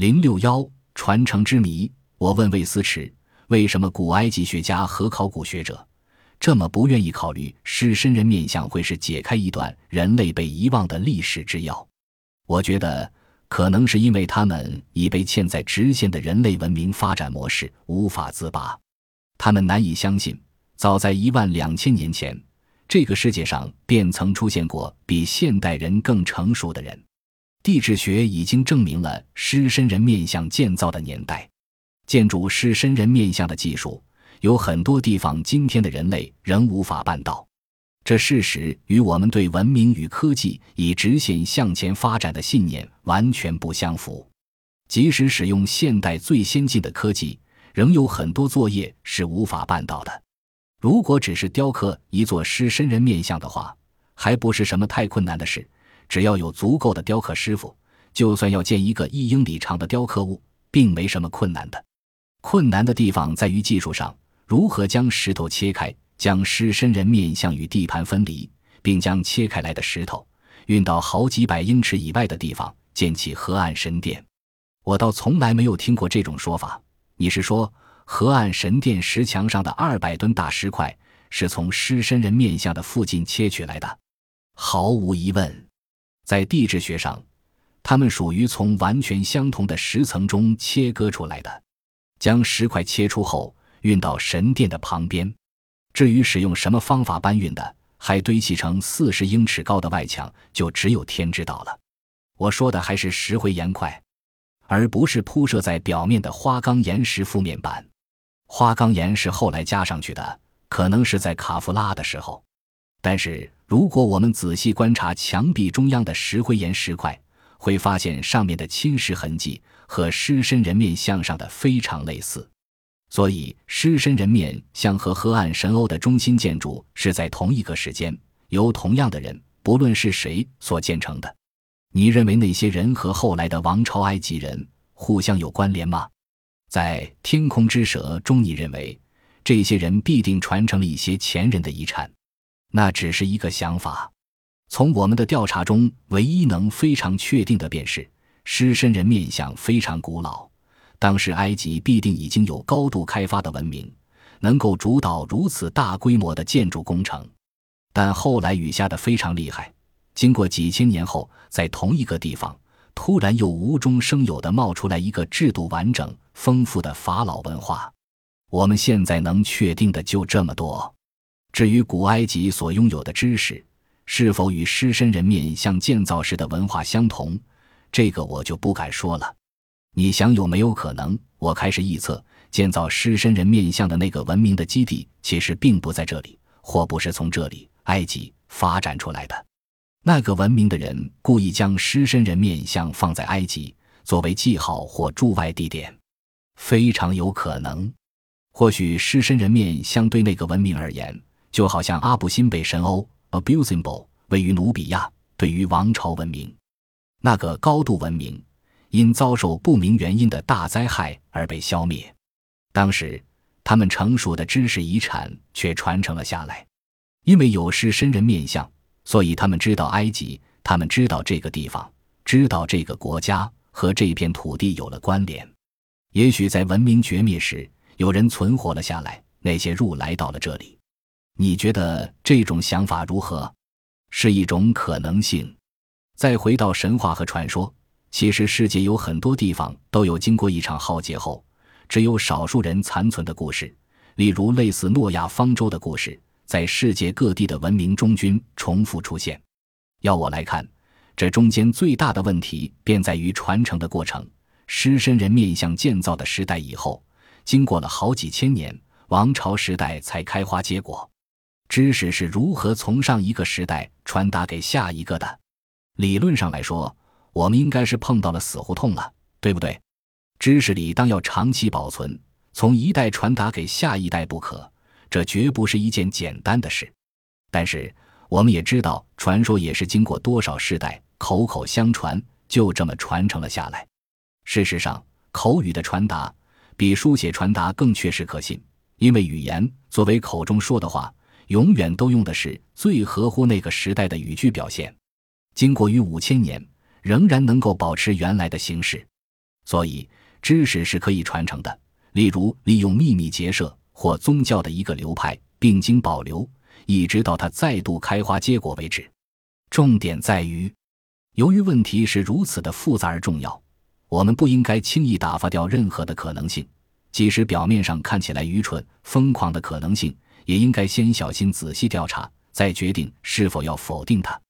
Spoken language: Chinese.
零六幺传承之谜。我问魏思驰，为什么古埃及学家和考古学者这么不愿意考虑狮身人面像会是解开一段人类被遗忘的历史之钥？我觉得，可能是因为他们已被嵌在直线的人类文明发展模式无法自拔。他们难以相信，早在一万两千年前，这个世界上便曾出现过比现代人更成熟的人。地质学已经证明了狮身人面像建造的年代，建筑狮身人面像的技术有很多地方今天的人类仍无法办到。这事实与我们对文明与科技以直线向前发展的信念完全不相符。即使使用现代最先进的科技，仍有很多作业是无法办到的。如果只是雕刻一座狮身人面像的话，还不是什么太困难的事。只要有足够的雕刻师傅，就算要建一个一英里长的雕刻物，并没什么困难的。困难的地方在于技术上，如何将石头切开，将狮身人面像与地盘分离，并将切开来的石头运到好几百英尺以外的地方建起河岸神殿。我倒从来没有听过这种说法。你是说河岸神殿石墙上的二百吨大石块是从狮身人面像的附近切取来的？毫无疑问。在地质学上，它们属于从完全相同的石层中切割出来的。将石块切出后运到神殿的旁边，至于使用什么方法搬运的，还堆砌成四十英尺高的外墙，就只有天知道了。我说的还是石灰岩块，而不是铺设在表面的花岗岩石覆面板。花岗岩是后来加上去的，可能是在卡夫拉的时候。但是，如果我们仔细观察墙壁中央的石灰岩石块，会发现上面的侵蚀痕迹和狮身人面像上的非常类似。所以，狮身人面像和河岸神欧的中心建筑是在同一个时间由同样的人，不论是谁所建成的。你认为那些人和后来的王朝埃及人互相有关联吗？在《天空之蛇》中，你认为这些人必定传承了一些前人的遗产？那只是一个想法。从我们的调查中，唯一能非常确定的便是狮身人面像非常古老。当时埃及必定已经有高度开发的文明，能够主导如此大规模的建筑工程。但后来雨下的非常厉害，经过几千年后，在同一个地方突然又无中生有的冒出来一个制度完整、丰富的法老文化。我们现在能确定的就这么多。至于古埃及所拥有的知识是否与狮身人面像建造时的文化相同，这个我就不敢说了。你想有没有可能？我开始臆测，建造狮身人面像的那个文明的基地其实并不在这里，或不是从这里埃及发展出来的。那个文明的人故意将狮身人面像放在埃及，作为记号或驻外地点，非常有可能。或许狮身人面相对那个文明而言。就好像阿布辛贝神鸥 （Abusible） 位于努比亚，对于王朝文明，那个高度文明因遭受不明原因的大灾害而被消灭。当时他们成熟的知识遗产却传承了下来，因为有狮身人面像，所以他们知道埃及，他们知道这个地方，知道这个国家和这片土地有了关联。也许在文明绝灭时，有人存活了下来，那些入来到了这里。你觉得这种想法如何？是一种可能性。再回到神话和传说，其实世界有很多地方都有经过一场浩劫后，只有少数人残存的故事。例如，类似诺亚方舟的故事，在世界各地的文明中均重复出现。要我来看，这中间最大的问题便在于传承的过程。狮身人面像建造的时代以后，经过了好几千年，王朝时代才开花结果。知识是如何从上一个时代传达给下一个的？理论上来说，我们应该是碰到了死胡同了，对不对？知识理当要长期保存，从一代传达给下一代不可，这绝不是一件简单的事。但是我们也知道，传说也是经过多少世代口口相传，就这么传承了下来。事实上，口语的传达比书写传达更确实可信，因为语言作为口中说的话。永远都用的是最合乎那个时代的语句表现，经过逾五千年，仍然能够保持原来的形式。所以，知识是可以传承的。例如，利用秘密结社或宗教的一个流派，并经保留，一直到它再度开花结果为止。重点在于，由于问题是如此的复杂而重要，我们不应该轻易打发掉任何的可能性，即使表面上看起来愚蠢、疯狂的可能性，也应该先小心仔细调查，再决定是否要否定它。